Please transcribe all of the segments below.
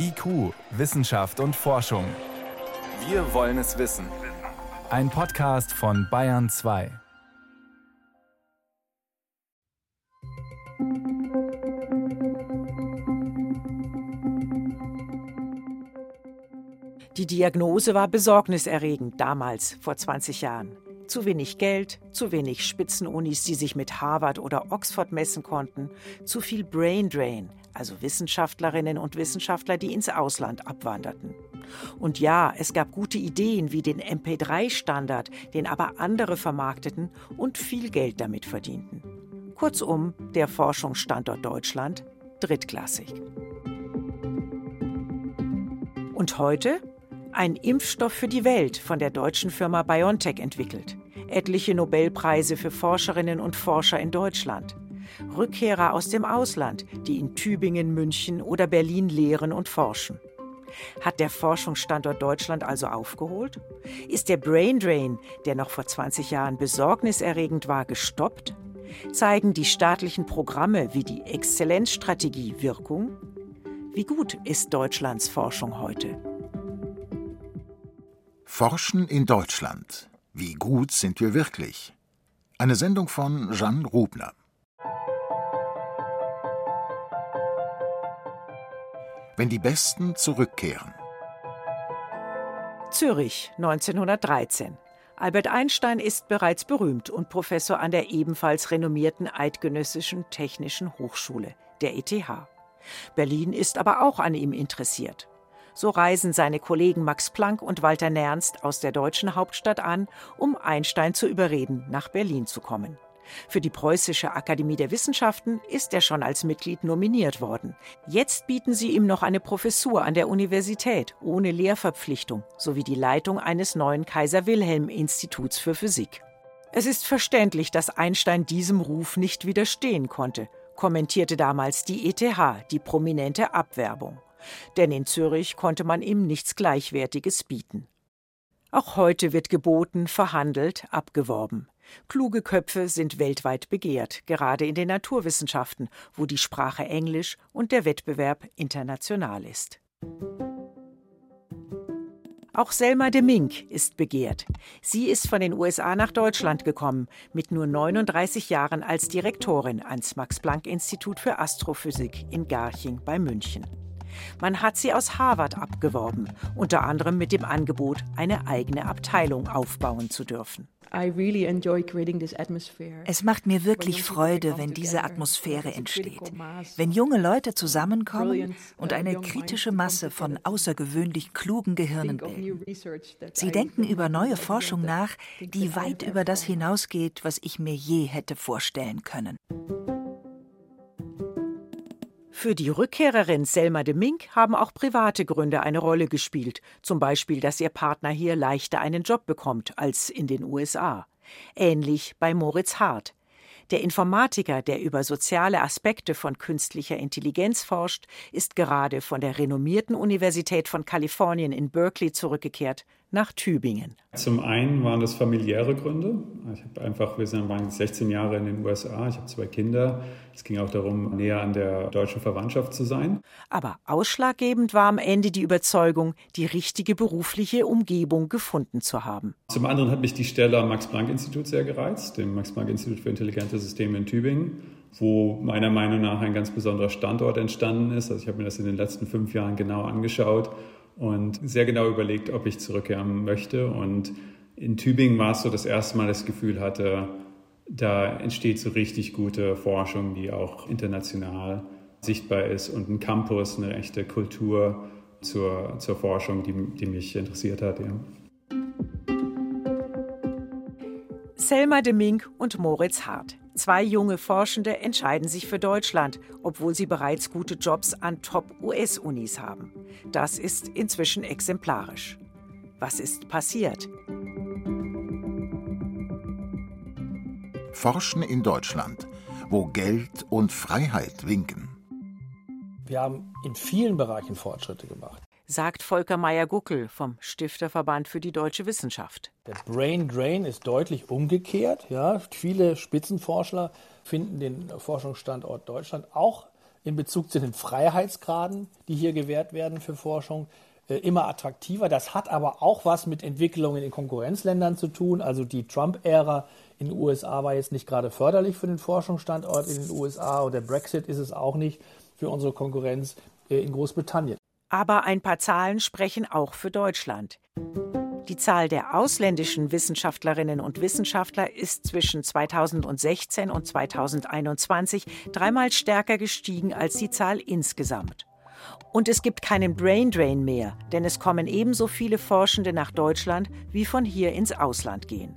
IQ, Wissenschaft und Forschung. Wir wollen es wissen. Ein Podcast von Bayern 2. Die Diagnose war besorgniserregend damals, vor 20 Jahren. Zu wenig Geld, zu wenig Spitzenunis, die sich mit Harvard oder Oxford messen konnten, zu viel Brain Drain, also Wissenschaftlerinnen und Wissenschaftler, die ins Ausland abwanderten. Und ja, es gab gute Ideen wie den MP3-Standard, den aber andere vermarkteten und viel Geld damit verdienten. Kurzum, der Forschungsstandort Deutschland drittklassig. Und heute ein Impfstoff für die Welt von der deutschen Firma BioNTech entwickelt. Etliche Nobelpreise für Forscherinnen und Forscher in Deutschland. Rückkehrer aus dem Ausland, die in Tübingen, München oder Berlin lehren und forschen. Hat der Forschungsstandort Deutschland also aufgeholt? Ist der Brain Drain, der noch vor 20 Jahren besorgniserregend war, gestoppt? Zeigen die staatlichen Programme wie die Exzellenzstrategie Wirkung? Wie gut ist Deutschlands Forschung heute? Forschen in Deutschland. Wie gut sind wir wirklich? Eine Sendung von Jeanne Rubner. Wenn die Besten zurückkehren. Zürich 1913. Albert Einstein ist bereits berühmt und Professor an der ebenfalls renommierten Eidgenössischen Technischen Hochschule, der ETH. Berlin ist aber auch an ihm interessiert. So reisen seine Kollegen Max Planck und Walter Nernst aus der deutschen Hauptstadt an, um Einstein zu überreden, nach Berlin zu kommen. Für die Preußische Akademie der Wissenschaften ist er schon als Mitglied nominiert worden. Jetzt bieten sie ihm noch eine Professur an der Universität ohne Lehrverpflichtung sowie die Leitung eines neuen Kaiser Wilhelm Instituts für Physik. Es ist verständlich, dass Einstein diesem Ruf nicht widerstehen konnte, kommentierte damals die ETH, die prominente Abwerbung denn in Zürich konnte man ihm nichts Gleichwertiges bieten. Auch heute wird geboten, verhandelt, abgeworben. Kluge Köpfe sind weltweit begehrt, gerade in den Naturwissenschaften, wo die Sprache Englisch und der Wettbewerb international ist. Auch Selma de Mink ist begehrt. Sie ist von den USA nach Deutschland gekommen, mit nur 39 Jahren als Direktorin ans Max-Planck-Institut für Astrophysik in Garching bei München. Man hat sie aus Harvard abgeworben, unter anderem mit dem Angebot, eine eigene Abteilung aufbauen zu dürfen. Es macht mir wirklich Freude, wenn diese Atmosphäre entsteht, wenn junge Leute zusammenkommen und eine kritische Masse von außergewöhnlich klugen Gehirnen bilden. Sie denken über neue Forschung nach, die weit über das hinausgeht, was ich mir je hätte vorstellen können. Für die Rückkehrerin Selma de Mink haben auch private Gründe eine Rolle gespielt, zum Beispiel, dass ihr Partner hier leichter einen Job bekommt als in den USA. Ähnlich bei Moritz Hart. Der Informatiker, der über soziale Aspekte von künstlicher Intelligenz forscht, ist gerade von der renommierten Universität von Kalifornien in Berkeley zurückgekehrt nach Tübingen. Zum einen waren das familiäre Gründe. Ich habe einfach, wir sind waren 16 Jahre in den USA, ich habe zwei Kinder. Es ging auch darum, näher an der deutschen Verwandtschaft zu sein. Aber ausschlaggebend war am Ende die Überzeugung, die richtige berufliche Umgebung gefunden zu haben. Zum anderen hat mich die Stelle am Max-Planck-Institut sehr gereizt, dem Max-Planck-Institut für intelligente Systeme in Tübingen, wo meiner Meinung nach ein ganz besonderer Standort entstanden ist. Also ich habe mir das in den letzten fünf Jahren genau angeschaut und sehr genau überlegt, ob ich zurückkehren möchte. Und in Tübingen war es so das erste Mal das Gefühl hatte, da entsteht so richtig gute Forschung, die auch international sichtbar ist und ein Campus, eine echte Kultur zur, zur Forschung, die, die mich interessiert hat. Ja. Selma de Mink und Moritz Hart. Zwei junge Forschende entscheiden sich für Deutschland, obwohl sie bereits gute Jobs an Top-US-Unis haben. Das ist inzwischen exemplarisch. Was ist passiert? Forschen in Deutschland, wo Geld und Freiheit winken. Wir haben in vielen Bereichen Fortschritte gemacht sagt Volker Meyer-Guckel vom Stifterverband für die deutsche Wissenschaft. Der Brain Drain ist deutlich umgekehrt. Ja. Viele Spitzenforscher finden den Forschungsstandort Deutschland auch in Bezug zu den Freiheitsgraden, die hier gewährt werden für Forschung, äh, immer attraktiver. Das hat aber auch was mit Entwicklungen in Konkurrenzländern zu tun. Also die Trump-Ära in den USA war jetzt nicht gerade förderlich für den Forschungsstandort in den USA und der Brexit ist es auch nicht für unsere Konkurrenz äh, in Großbritannien. Aber ein paar Zahlen sprechen auch für Deutschland. Die Zahl der ausländischen Wissenschaftlerinnen und Wissenschaftler ist zwischen 2016 und 2021 dreimal stärker gestiegen als die Zahl insgesamt. Und es gibt keinen Braindrain mehr, denn es kommen ebenso viele Forschende nach Deutschland, wie von hier ins Ausland gehen.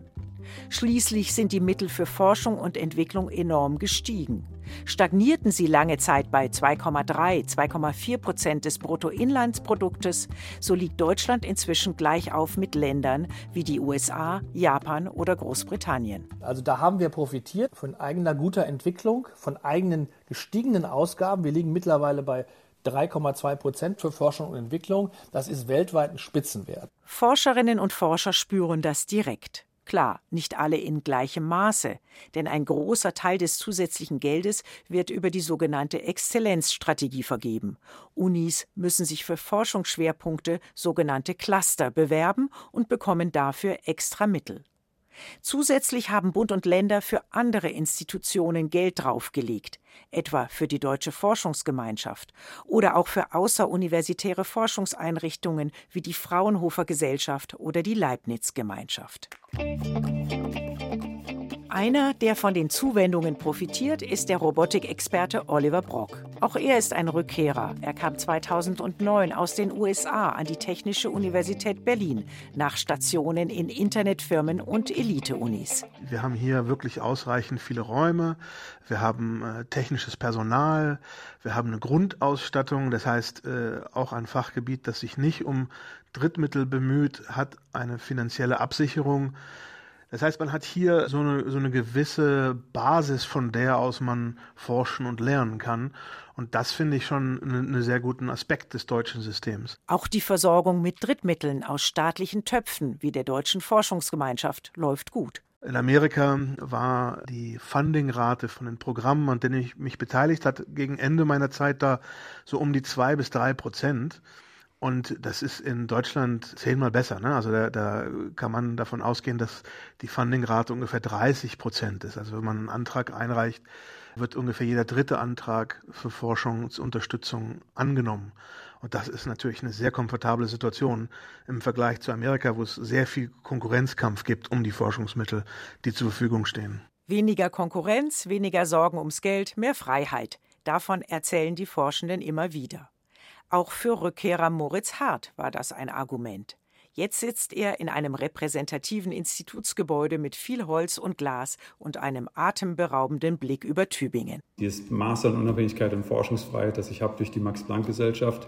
Schließlich sind die Mittel für Forschung und Entwicklung enorm gestiegen. Stagnierten sie lange Zeit bei 2,3, 2,4 Prozent des Bruttoinlandsproduktes, so liegt Deutschland inzwischen gleich auf mit Ländern wie die USA, Japan oder Großbritannien. Also da haben wir profitiert von eigener guter Entwicklung, von eigenen gestiegenen Ausgaben. Wir liegen mittlerweile bei 3,2 Prozent für Forschung und Entwicklung. Das ist weltweit ein Spitzenwert. Forscherinnen und Forscher spüren das direkt. Klar, nicht alle in gleichem Maße, denn ein großer Teil des zusätzlichen Geldes wird über die sogenannte Exzellenzstrategie vergeben. Unis müssen sich für Forschungsschwerpunkte, sogenannte Cluster, bewerben und bekommen dafür extra Mittel. Zusätzlich haben Bund und Länder für andere Institutionen Geld draufgelegt, etwa für die Deutsche Forschungsgemeinschaft oder auch für außeruniversitäre Forschungseinrichtungen wie die Fraunhofer Gesellschaft oder die Leibniz Gemeinschaft. Einer, der von den Zuwendungen profitiert, ist der Robotikexperte Oliver Brock. Auch er ist ein Rückkehrer. Er kam 2009 aus den USA an die Technische Universität Berlin nach Stationen in Internetfirmen und Elite-Unis. Wir haben hier wirklich ausreichend viele Räume. Wir haben äh, technisches Personal. Wir haben eine Grundausstattung. Das heißt, äh, auch ein Fachgebiet, das sich nicht um Drittmittel bemüht, hat eine finanzielle Absicherung. Das heißt, man hat hier so eine, so eine gewisse Basis, von der aus man forschen und lernen kann. Und das finde ich schon einen sehr guten Aspekt des deutschen Systems. Auch die Versorgung mit Drittmitteln aus staatlichen Töpfen wie der Deutschen Forschungsgemeinschaft läuft gut. In Amerika war die Fundingrate von den Programmen, an denen ich mich beteiligt hat, gegen Ende meiner Zeit da so um die zwei bis drei Prozent. Und das ist in Deutschland zehnmal besser. Ne? Also da, da kann man davon ausgehen, dass die Fundingrate ungefähr 30 Prozent ist. Also wenn man einen Antrag einreicht, wird ungefähr jeder dritte Antrag für Forschungsunterstützung angenommen. Und das ist natürlich eine sehr komfortable Situation im Vergleich zu Amerika, wo es sehr viel Konkurrenzkampf gibt um die Forschungsmittel, die zur Verfügung stehen. Weniger Konkurrenz, weniger Sorgen ums Geld, mehr Freiheit. Davon erzählen die Forschenden immer wieder. Auch für Rückkehrer Moritz Hart war das ein Argument. Jetzt sitzt er in einem repräsentativen Institutsgebäude mit viel Holz und Glas und einem atemberaubenden Blick über Tübingen. Dieses Maß an Unabhängigkeit und Forschungsfreiheit, das ich habe durch die Max-Planck-Gesellschaft,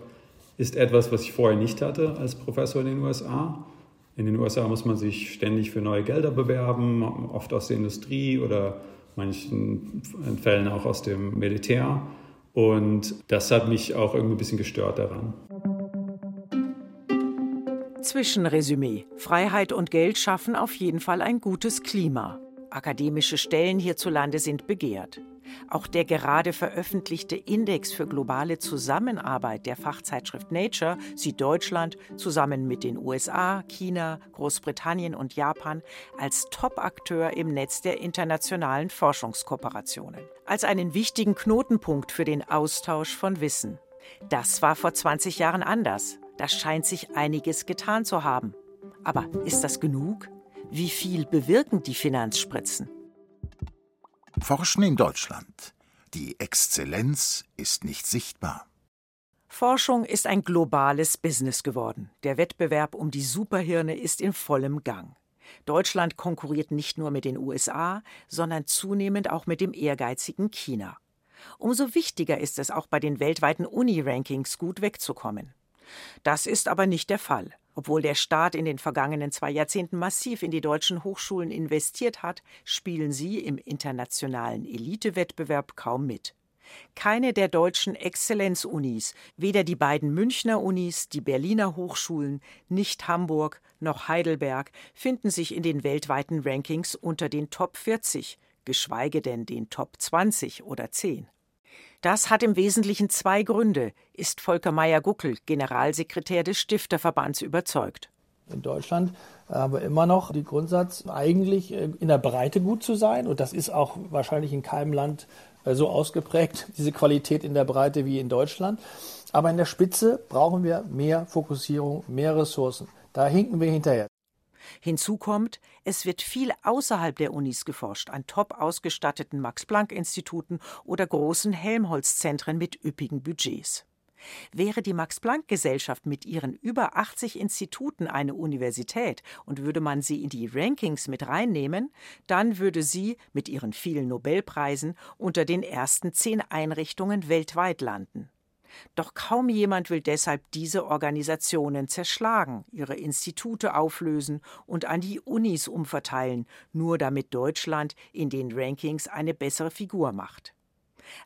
ist etwas, was ich vorher nicht hatte als Professor in den USA. In den USA muss man sich ständig für neue Gelder bewerben, oft aus der Industrie oder manchen Fällen auch aus dem Militär. Und das hat mich auch irgendwie ein bisschen gestört daran. Zwischenresümee. Freiheit und Geld schaffen auf jeden Fall ein gutes Klima. Akademische Stellen hierzulande sind begehrt. Auch der gerade veröffentlichte Index für globale Zusammenarbeit der Fachzeitschrift Nature sieht Deutschland zusammen mit den USA, China, Großbritannien und Japan als Top-Akteur im Netz der internationalen Forschungskooperationen, als einen wichtigen Knotenpunkt für den Austausch von Wissen. Das war vor 20 Jahren anders. Da scheint sich einiges getan zu haben. Aber ist das genug? Wie viel bewirken die Finanzspritzen? Forschen in Deutschland. Die Exzellenz ist nicht sichtbar. Forschung ist ein globales Business geworden. Der Wettbewerb um die Superhirne ist in vollem Gang. Deutschland konkurriert nicht nur mit den USA, sondern zunehmend auch mit dem ehrgeizigen China. Umso wichtiger ist es auch bei den weltweiten Uni-Rankings gut wegzukommen. Das ist aber nicht der Fall. Obwohl der Staat in den vergangenen zwei Jahrzehnten massiv in die deutschen Hochschulen investiert hat, spielen sie im internationalen Elitewettbewerb kaum mit. Keine der deutschen Exzellenzunis, weder die beiden Münchner Unis, die Berliner Hochschulen, nicht Hamburg noch Heidelberg, finden sich in den weltweiten Rankings unter den Top 40, geschweige denn den Top 20 oder 10. Das hat im Wesentlichen zwei Gründe, ist Volker Meyer-Guckel, Generalsekretär des Stifterverbands, überzeugt. In Deutschland haben wir immer noch den Grundsatz, eigentlich äh, in der Breite gut zu sein. Und das ist auch wahrscheinlich in keinem Land äh, so ausgeprägt, diese Qualität in der Breite wie in Deutschland. Aber in der Spitze brauchen wir mehr Fokussierung, mehr Ressourcen. Da hinken wir hinterher. Hinzu kommt, es wird viel außerhalb der Unis geforscht, an top ausgestatteten Max-Planck-Instituten oder großen Helmholtz-Zentren mit üppigen Budgets. Wäre die Max-Planck-Gesellschaft mit ihren über 80 Instituten eine Universität und würde man sie in die Rankings mit reinnehmen, dann würde sie mit ihren vielen Nobelpreisen unter den ersten zehn Einrichtungen weltweit landen. Doch kaum jemand will deshalb diese Organisationen zerschlagen, ihre Institute auflösen und an die Unis umverteilen, nur damit Deutschland in den Rankings eine bessere Figur macht.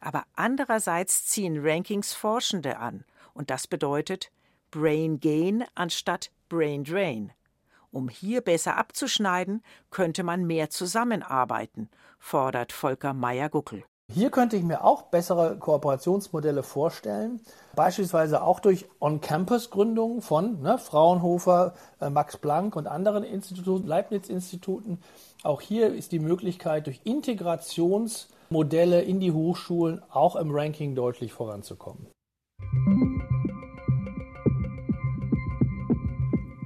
Aber andererseits ziehen Rankings Forschende an, und das bedeutet Brain Gain anstatt Brain Drain. Um hier besser abzuschneiden, könnte man mehr zusammenarbeiten, fordert Volker Meyer-Guckel. Hier könnte ich mir auch bessere Kooperationsmodelle vorstellen, beispielsweise auch durch On-Campus-Gründungen von ne, Fraunhofer, äh, Max Planck und anderen Instituten, Leibniz-Instituten. Auch hier ist die Möglichkeit, durch Integrationsmodelle in die Hochschulen auch im Ranking deutlich voranzukommen.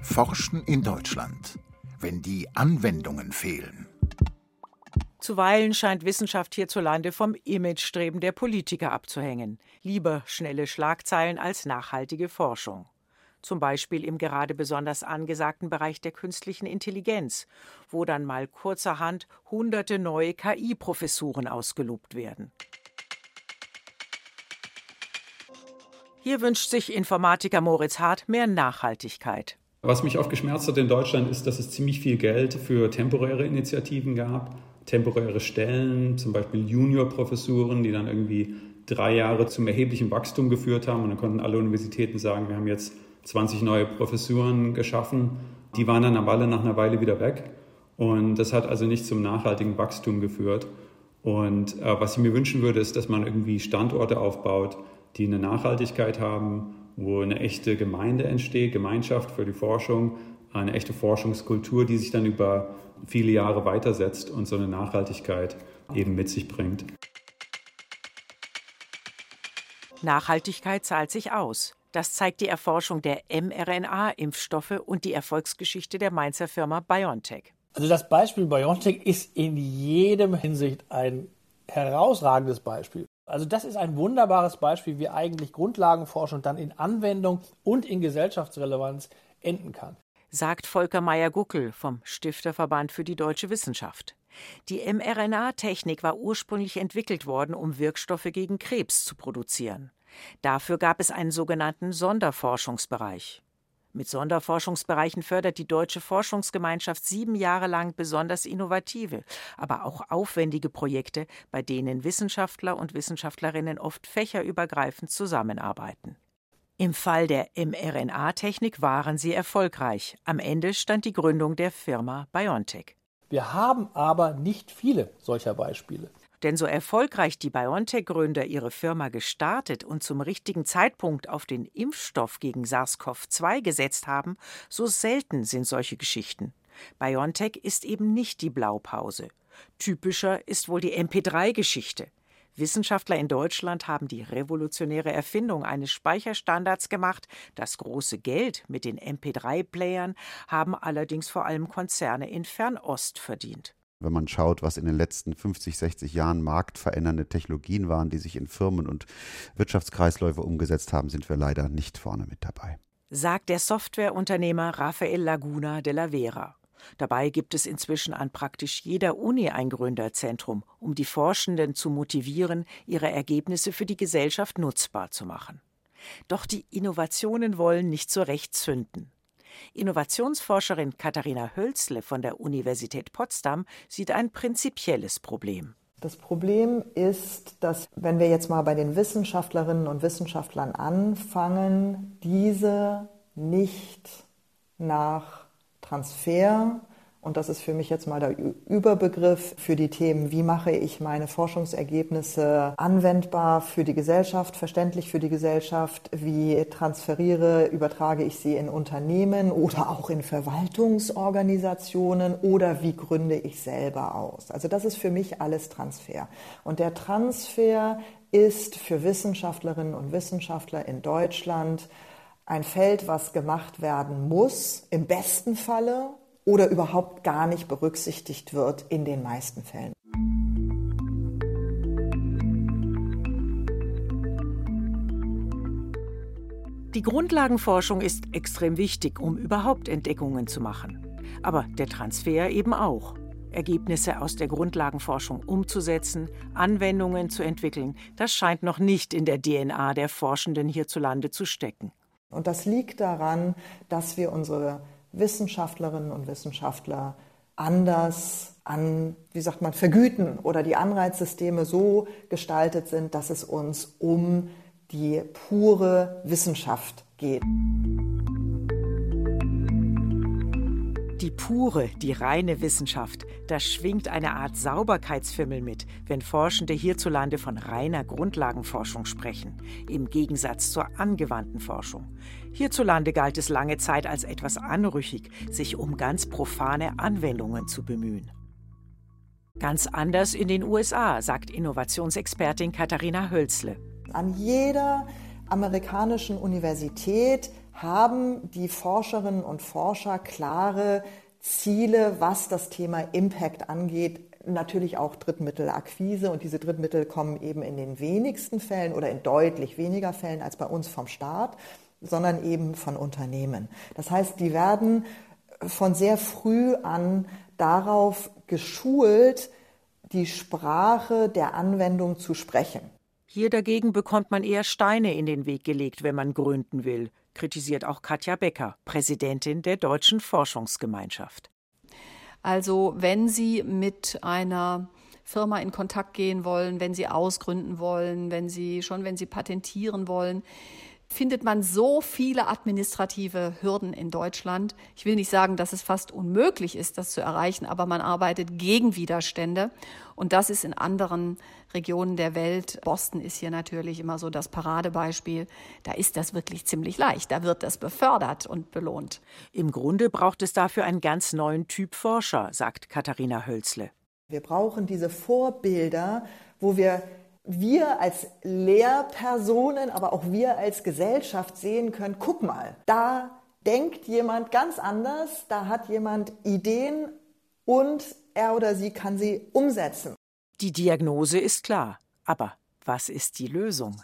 Forschen in Deutschland, wenn die Anwendungen fehlen. Zuweilen scheint Wissenschaft hierzulande vom Imagestreben der Politiker abzuhängen. Lieber schnelle Schlagzeilen als nachhaltige Forschung. Zum Beispiel im gerade besonders angesagten Bereich der künstlichen Intelligenz, wo dann mal kurzerhand hunderte neue KI-Professuren ausgelobt werden. Hier wünscht sich Informatiker Moritz Hart mehr Nachhaltigkeit. Was mich oft geschmerzt hat in Deutschland ist, dass es ziemlich viel Geld für temporäre Initiativen gab temporäre Stellen, zum Beispiel Juniorprofessuren, die dann irgendwie drei Jahre zum erheblichen Wachstum geführt haben. Und dann konnten alle Universitäten sagen, wir haben jetzt 20 neue Professuren geschaffen. Die waren dann aber alle nach einer Weile wieder weg. Und das hat also nicht zum nachhaltigen Wachstum geführt. Und äh, was ich mir wünschen würde, ist, dass man irgendwie Standorte aufbaut, die eine Nachhaltigkeit haben, wo eine echte Gemeinde entsteht, Gemeinschaft für die Forschung, eine echte Forschungskultur, die sich dann über viele Jahre weitersetzt und so eine Nachhaltigkeit eben mit sich bringt. Nachhaltigkeit zahlt sich aus. Das zeigt die Erforschung der mRNA-Impfstoffe und die Erfolgsgeschichte der Mainzer Firma BioNTech. Also das Beispiel BioNTech ist in jedem Hinsicht ein herausragendes Beispiel. Also das ist ein wunderbares Beispiel, wie eigentlich Grundlagenforschung dann in Anwendung und in Gesellschaftsrelevanz enden kann sagt Volker Meyer-Guckel vom Stifterverband für die deutsche Wissenschaft. Die mRNA-Technik war ursprünglich entwickelt worden, um Wirkstoffe gegen Krebs zu produzieren. Dafür gab es einen sogenannten Sonderforschungsbereich. Mit Sonderforschungsbereichen fördert die Deutsche Forschungsgemeinschaft sieben Jahre lang besonders innovative, aber auch aufwendige Projekte, bei denen Wissenschaftler und Wissenschaftlerinnen oft fächerübergreifend zusammenarbeiten. Im Fall der mRNA-Technik waren sie erfolgreich. Am Ende stand die Gründung der Firma BioNTech. Wir haben aber nicht viele solcher Beispiele. Denn so erfolgreich die BioNTech-Gründer ihre Firma gestartet und zum richtigen Zeitpunkt auf den Impfstoff gegen SARS-CoV-2 gesetzt haben, so selten sind solche Geschichten. BioNTech ist eben nicht die Blaupause. Typischer ist wohl die MP3-Geschichte. Wissenschaftler in Deutschland haben die revolutionäre Erfindung eines Speicherstandards gemacht. Das große Geld mit den MP3-Playern haben allerdings vor allem Konzerne in Fernost verdient. Wenn man schaut, was in den letzten 50, 60 Jahren marktverändernde Technologien waren, die sich in Firmen und Wirtschaftskreisläufe umgesetzt haben, sind wir leider nicht vorne mit dabei. Sagt der Softwareunternehmer Rafael Laguna de la Vera. Dabei gibt es inzwischen an praktisch jeder Uni ein Gründerzentrum, um die Forschenden zu motivieren, ihre Ergebnisse für die Gesellschaft nutzbar zu machen. Doch die Innovationen wollen nicht so recht zünden. Innovationsforscherin Katharina Hölzle von der Universität Potsdam sieht ein prinzipielles Problem. Das Problem ist, dass wenn wir jetzt mal bei den Wissenschaftlerinnen und Wissenschaftlern anfangen, diese nicht nach Transfer und das ist für mich jetzt mal der Überbegriff für die Themen, wie mache ich meine Forschungsergebnisse anwendbar für die Gesellschaft, verständlich für die Gesellschaft, wie transferiere, übertrage ich sie in Unternehmen oder auch in Verwaltungsorganisationen oder wie gründe ich selber aus. Also das ist für mich alles Transfer. Und der Transfer ist für Wissenschaftlerinnen und Wissenschaftler in Deutschland ein Feld, was gemacht werden muss, im besten Falle oder überhaupt gar nicht berücksichtigt wird in den meisten Fällen. Die Grundlagenforschung ist extrem wichtig, um überhaupt Entdeckungen zu machen. Aber der Transfer eben auch. Ergebnisse aus der Grundlagenforschung umzusetzen, Anwendungen zu entwickeln, das scheint noch nicht in der DNA der Forschenden hierzulande zu stecken. Und das liegt daran, dass wir unsere Wissenschaftlerinnen und Wissenschaftler anders an, wie sagt man, vergüten oder die Anreizsysteme so gestaltet sind, dass es uns um die pure Wissenschaft geht. Die pure, die reine Wissenschaft, da schwingt eine Art Sauberkeitsfimmel mit, wenn Forschende hierzulande von reiner Grundlagenforschung sprechen, im Gegensatz zur angewandten Forschung. Hierzulande galt es lange Zeit als etwas anrüchig, sich um ganz profane Anwendungen zu bemühen. Ganz anders in den USA, sagt Innovationsexpertin Katharina Hölzle. An jeder amerikanischen Universität haben die Forscherinnen und Forscher klare Ziele, was das Thema Impact angeht, natürlich auch Drittmittelakquise und diese Drittmittel kommen eben in den wenigsten Fällen oder in deutlich weniger Fällen als bei uns vom Staat, sondern eben von Unternehmen. Das heißt, die werden von sehr früh an darauf geschult, die Sprache der Anwendung zu sprechen. Hier dagegen bekommt man eher Steine in den Weg gelegt, wenn man gründen will kritisiert auch Katja Becker, Präsidentin der Deutschen Forschungsgemeinschaft. Also wenn Sie mit einer Firma in Kontakt gehen wollen, wenn Sie ausgründen wollen, wenn Sie schon, wenn Sie patentieren wollen, findet man so viele administrative Hürden in Deutschland. Ich will nicht sagen, dass es fast unmöglich ist, das zu erreichen, aber man arbeitet gegen Widerstände. Und das ist in anderen Regionen der Welt. Boston ist hier natürlich immer so das Paradebeispiel. Da ist das wirklich ziemlich leicht. Da wird das befördert und belohnt. Im Grunde braucht es dafür einen ganz neuen Typ Forscher, sagt Katharina Hölzle. Wir brauchen diese Vorbilder, wo wir wir als Lehrpersonen, aber auch wir als Gesellschaft sehen können, guck mal, da denkt jemand ganz anders, da hat jemand Ideen und er oder sie kann sie umsetzen. Die Diagnose ist klar, aber was ist die Lösung?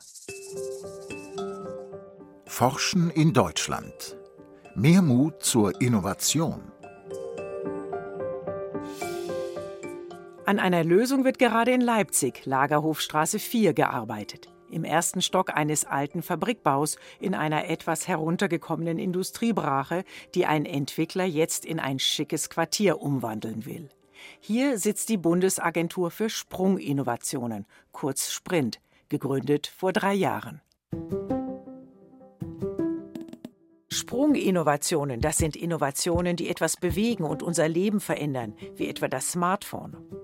Forschen in Deutschland. Mehr Mut zur Innovation. An einer Lösung wird gerade in Leipzig, Lagerhofstraße 4, gearbeitet. Im ersten Stock eines alten Fabrikbaus in einer etwas heruntergekommenen Industriebrache, die ein Entwickler jetzt in ein schickes Quartier umwandeln will. Hier sitzt die Bundesagentur für Sprunginnovationen, kurz Sprint, gegründet vor drei Jahren. Sprunginnovationen, das sind Innovationen, die etwas bewegen und unser Leben verändern, wie etwa das Smartphone.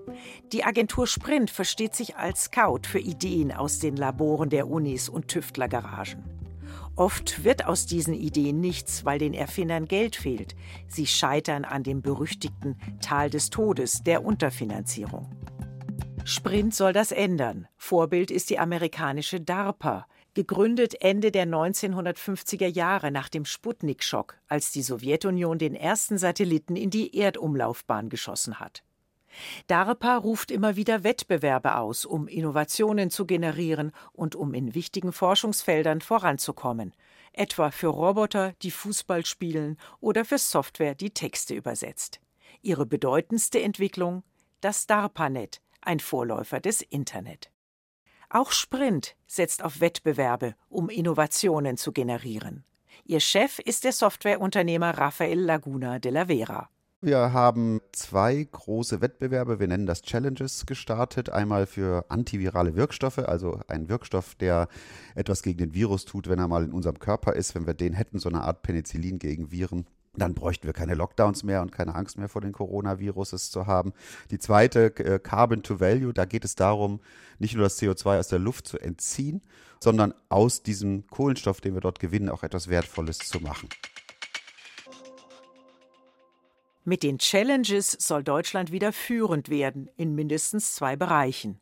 Die Agentur Sprint versteht sich als Scout für Ideen aus den Laboren der Unis und Tüftlergaragen. Oft wird aus diesen Ideen nichts, weil den Erfindern Geld fehlt. Sie scheitern an dem berüchtigten Tal des Todes, der Unterfinanzierung. Sprint soll das ändern. Vorbild ist die amerikanische DARPA, gegründet Ende der 1950er Jahre nach dem Sputnik-Schock, als die Sowjetunion den ersten Satelliten in die Erdumlaufbahn geschossen hat. DARPA ruft immer wieder Wettbewerbe aus, um Innovationen zu generieren und um in wichtigen Forschungsfeldern voranzukommen, etwa für Roboter, die Fußball spielen oder für Software, die Texte übersetzt. Ihre bedeutendste Entwicklung das DARPANET, ein Vorläufer des Internet. Auch Sprint setzt auf Wettbewerbe, um Innovationen zu generieren. Ihr Chef ist der Softwareunternehmer Rafael Laguna de la Vera. Wir haben zwei große Wettbewerbe, wir nennen das Challenges, gestartet. Einmal für antivirale Wirkstoffe, also ein Wirkstoff, der etwas gegen den Virus tut, wenn er mal in unserem Körper ist. Wenn wir den hätten, so eine Art Penicillin gegen Viren, Dann bräuchten wir keine Lockdowns mehr und keine Angst mehr vor den Coronaviruses zu haben. Die zweite, äh, Carbon to Value, da geht es darum, nicht nur das CO2 aus der Luft zu entziehen, sondern aus diesem Kohlenstoff, den wir dort gewinnen, auch etwas Wertvolles zu machen. Mit den Challenges soll Deutschland wieder führend werden in mindestens zwei Bereichen.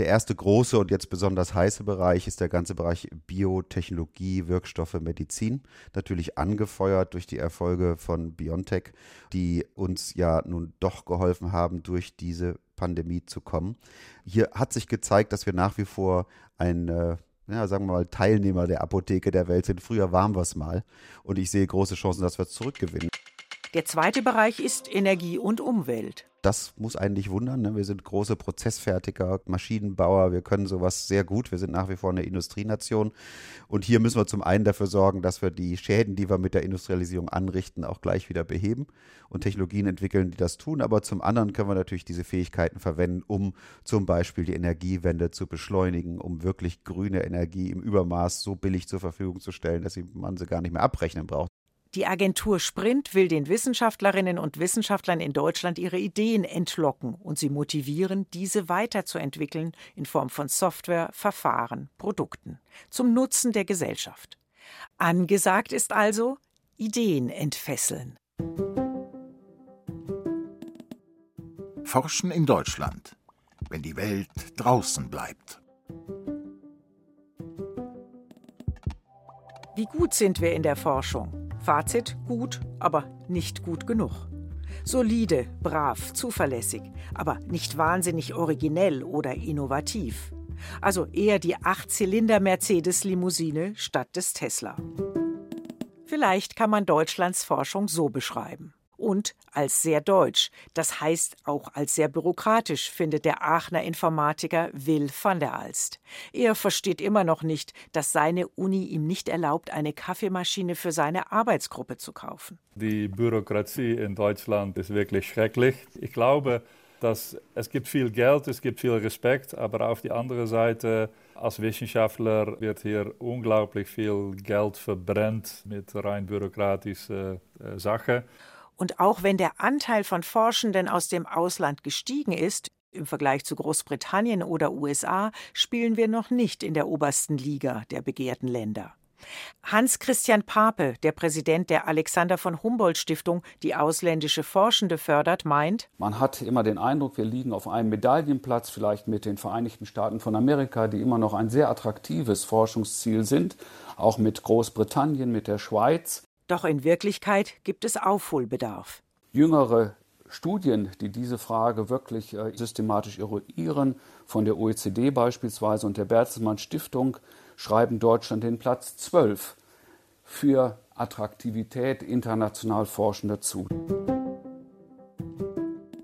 Der erste große und jetzt besonders heiße Bereich ist der ganze Bereich Biotechnologie, Wirkstoffe, Medizin. Natürlich angefeuert durch die Erfolge von BioNTech, die uns ja nun doch geholfen haben, durch diese Pandemie zu kommen. Hier hat sich gezeigt, dass wir nach wie vor ein äh, ja, sagen wir mal, Teilnehmer der Apotheke der Welt sind. Früher waren wir es mal. Und ich sehe große Chancen, dass wir es zurückgewinnen. Der zweite Bereich ist Energie und Umwelt das muss einen nicht wundern. Ne? Wir sind große Prozessfertiger, Maschinenbauer, wir können sowas sehr gut. Wir sind nach wie vor eine Industrienation. Und hier müssen wir zum einen dafür sorgen, dass wir die Schäden, die wir mit der Industrialisierung anrichten, auch gleich wieder beheben und Technologien entwickeln, die das tun. Aber zum anderen können wir natürlich diese Fähigkeiten verwenden, um zum Beispiel die Energiewende zu beschleunigen, um wirklich grüne Energie im Übermaß so billig zur Verfügung zu stellen, dass man sie gar nicht mehr abrechnen braucht. Die Agentur Sprint will den Wissenschaftlerinnen und Wissenschaftlern in Deutschland ihre Ideen entlocken und sie motivieren, diese weiterzuentwickeln in Form von Software, Verfahren, Produkten zum Nutzen der Gesellschaft. Angesagt ist also Ideen entfesseln. Forschen in Deutschland, wenn die Welt draußen bleibt. Wie gut sind wir in der Forschung? Fazit gut, aber nicht gut genug. Solide, brav, zuverlässig, aber nicht wahnsinnig originell oder innovativ. Also eher die Acht-Zylinder-Mercedes-Limousine statt des Tesla. Vielleicht kann man Deutschlands Forschung so beschreiben und als sehr deutsch, das heißt auch als sehr bürokratisch, findet der Aachener Informatiker Will van der Alst. Er versteht immer noch nicht, dass seine Uni ihm nicht erlaubt, eine Kaffeemaschine für seine Arbeitsgruppe zu kaufen. Die Bürokratie in Deutschland ist wirklich schrecklich. Ich glaube, dass es gibt viel Geld, es gibt viel Respekt, aber auf die andere Seite als Wissenschaftler wird hier unglaublich viel Geld verbrennt mit rein bürokratischen äh, Sachen. Und auch wenn der Anteil von Forschenden aus dem Ausland gestiegen ist, im Vergleich zu Großbritannien oder USA, spielen wir noch nicht in der obersten Liga der begehrten Länder. Hans Christian Pape, der Präsident der Alexander von Humboldt Stiftung, die ausländische Forschende fördert, meint, man hat immer den Eindruck, wir liegen auf einem Medaillenplatz, vielleicht mit den Vereinigten Staaten von Amerika, die immer noch ein sehr attraktives Forschungsziel sind, auch mit Großbritannien, mit der Schweiz. Doch in Wirklichkeit gibt es Aufholbedarf. Jüngere Studien, die diese Frage wirklich äh, systematisch eruieren, von der OECD beispielsweise und der Bertelsmann Stiftung, schreiben Deutschland den Platz 12 für Attraktivität international Forschender zu.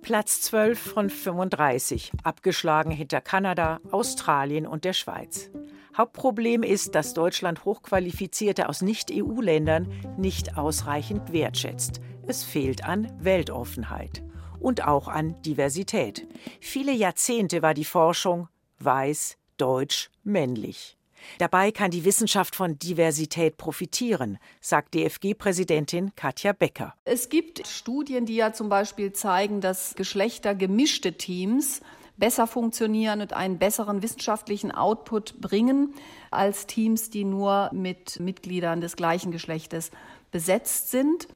Platz 12 von 35, abgeschlagen hinter Kanada, Australien und der Schweiz. Hauptproblem ist, dass Deutschland Hochqualifizierte aus Nicht-EU-Ländern nicht ausreichend wertschätzt. Es fehlt an Weltoffenheit und auch an Diversität. Viele Jahrzehnte war die Forschung weiß, deutsch, männlich. Dabei kann die Wissenschaft von Diversität profitieren, sagt DFG-Präsidentin Katja Becker. Es gibt Studien, die ja zum Beispiel zeigen, dass geschlechtergemischte Teams besser funktionieren und einen besseren wissenschaftlichen Output bringen als Teams, die nur mit Mitgliedern des gleichen Geschlechtes besetzt sind.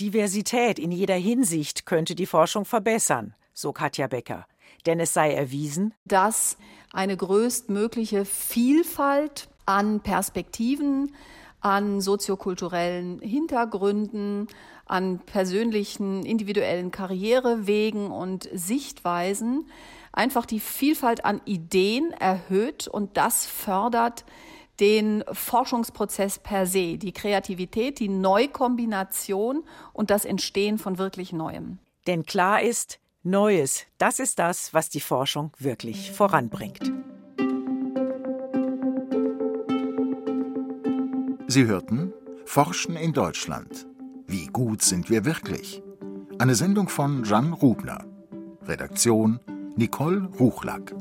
Diversität in jeder Hinsicht könnte die Forschung verbessern, so Katja Becker. Denn es sei erwiesen, dass eine größtmögliche Vielfalt an Perspektiven, an soziokulturellen Hintergründen, an persönlichen, individuellen Karrierewegen und Sichtweisen einfach die Vielfalt an Ideen erhöht und das fördert den Forschungsprozess per se, die Kreativität, die Neukombination und das Entstehen von wirklich Neuem. Denn klar ist, Neues, das ist das, was die Forschung wirklich voranbringt. Sie hörten Forschen in Deutschland. Wie gut sind wir wirklich? Eine Sendung von Jan Rubner. Redaktion Nicole Ruchlack.